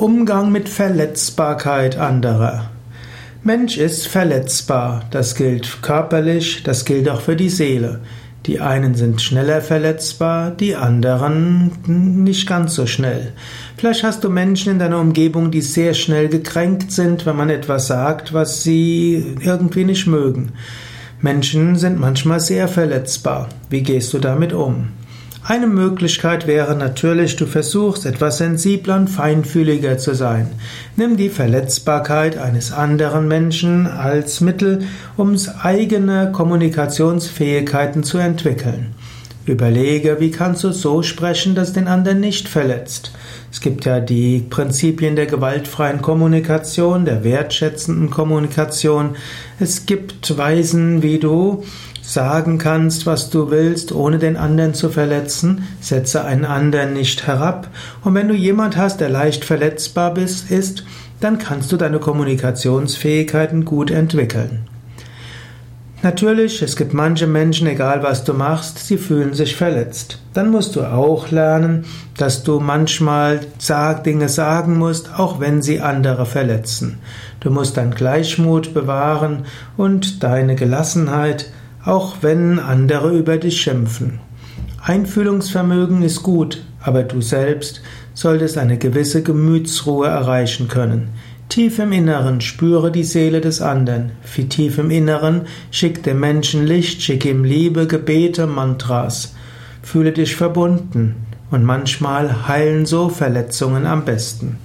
Umgang mit Verletzbarkeit anderer. Mensch ist verletzbar. Das gilt körperlich, das gilt auch für die Seele. Die einen sind schneller verletzbar, die anderen nicht ganz so schnell. Vielleicht hast du Menschen in deiner Umgebung, die sehr schnell gekränkt sind, wenn man etwas sagt, was sie irgendwie nicht mögen. Menschen sind manchmal sehr verletzbar. Wie gehst du damit um? Eine Möglichkeit wäre natürlich, du versuchst etwas sensibler und feinfühliger zu sein. Nimm die Verletzbarkeit eines anderen Menschen als Mittel, um eigene Kommunikationsfähigkeiten zu entwickeln. Überlege, wie kannst du so sprechen, dass den anderen nicht verletzt. Es gibt ja die Prinzipien der gewaltfreien Kommunikation, der wertschätzenden Kommunikation. Es gibt Weisen, wie du sagen kannst, was du willst, ohne den anderen zu verletzen. Setze einen anderen nicht herab. Und wenn du jemand hast, der leicht verletzbar ist, dann kannst du deine Kommunikationsfähigkeiten gut entwickeln. Natürlich, es gibt manche Menschen, egal was du machst, sie fühlen sich verletzt. Dann musst du auch lernen, dass du manchmal Dinge sagen musst, auch wenn sie andere verletzen. Du musst dein Gleichmut bewahren und deine Gelassenheit, auch wenn andere über dich schimpfen. Einfühlungsvermögen ist gut, aber du selbst solltest eine gewisse Gemütsruhe erreichen können. Tief im Inneren spüre die Seele des anderen. Wie tief im Inneren schick dem Menschen Licht, schick ihm Liebe, Gebete, Mantras. Fühle dich verbunden und manchmal heilen so Verletzungen am besten.